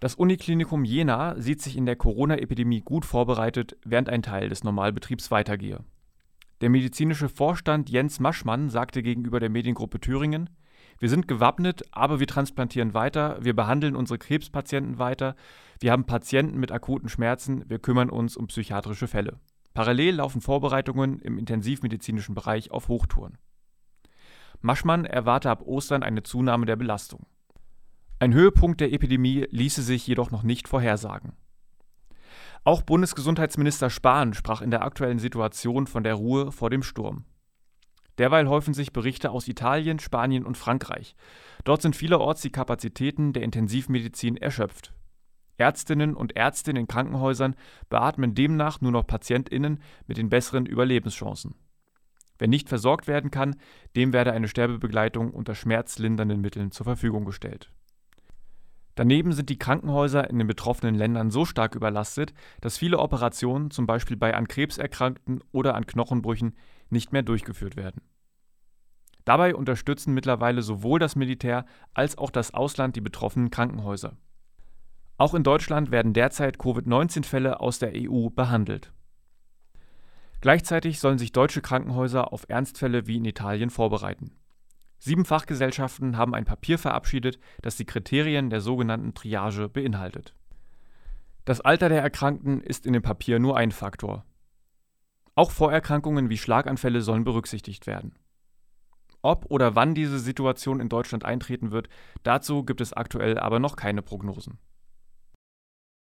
Das Uniklinikum Jena sieht sich in der Corona-Epidemie gut vorbereitet, während ein Teil des Normalbetriebs weitergehe. Der medizinische Vorstand Jens Maschmann sagte gegenüber der Mediengruppe Thüringen, wir sind gewappnet, aber wir transplantieren weiter, wir behandeln unsere Krebspatienten weiter, wir haben Patienten mit akuten Schmerzen, wir kümmern uns um psychiatrische Fälle. Parallel laufen Vorbereitungen im intensivmedizinischen Bereich auf Hochtouren. Maschmann erwarte ab Ostern eine Zunahme der Belastung. Ein Höhepunkt der Epidemie ließe sich jedoch noch nicht vorhersagen. Auch Bundesgesundheitsminister Spahn sprach in der aktuellen Situation von der Ruhe vor dem Sturm. Derweil häufen sich Berichte aus Italien, Spanien und Frankreich. Dort sind vielerorts die Kapazitäten der Intensivmedizin erschöpft. Ärztinnen und Ärzte in Krankenhäusern beatmen demnach nur noch Patientinnen mit den besseren Überlebenschancen. Wer nicht versorgt werden kann, dem werde eine Sterbebegleitung unter schmerzlindernden Mitteln zur Verfügung gestellt. Daneben sind die Krankenhäuser in den betroffenen Ländern so stark überlastet, dass viele Operationen, zum Beispiel bei an Krebs Erkrankten oder an Knochenbrüchen, nicht mehr durchgeführt werden. Dabei unterstützen mittlerweile sowohl das Militär als auch das Ausland die betroffenen Krankenhäuser. Auch in Deutschland werden derzeit Covid-19-Fälle aus der EU behandelt. Gleichzeitig sollen sich deutsche Krankenhäuser auf Ernstfälle wie in Italien vorbereiten. Sieben Fachgesellschaften haben ein Papier verabschiedet, das die Kriterien der sogenannten Triage beinhaltet. Das Alter der Erkrankten ist in dem Papier nur ein Faktor. Auch Vorerkrankungen wie Schlaganfälle sollen berücksichtigt werden. Ob oder wann diese Situation in Deutschland eintreten wird, dazu gibt es aktuell aber noch keine Prognosen.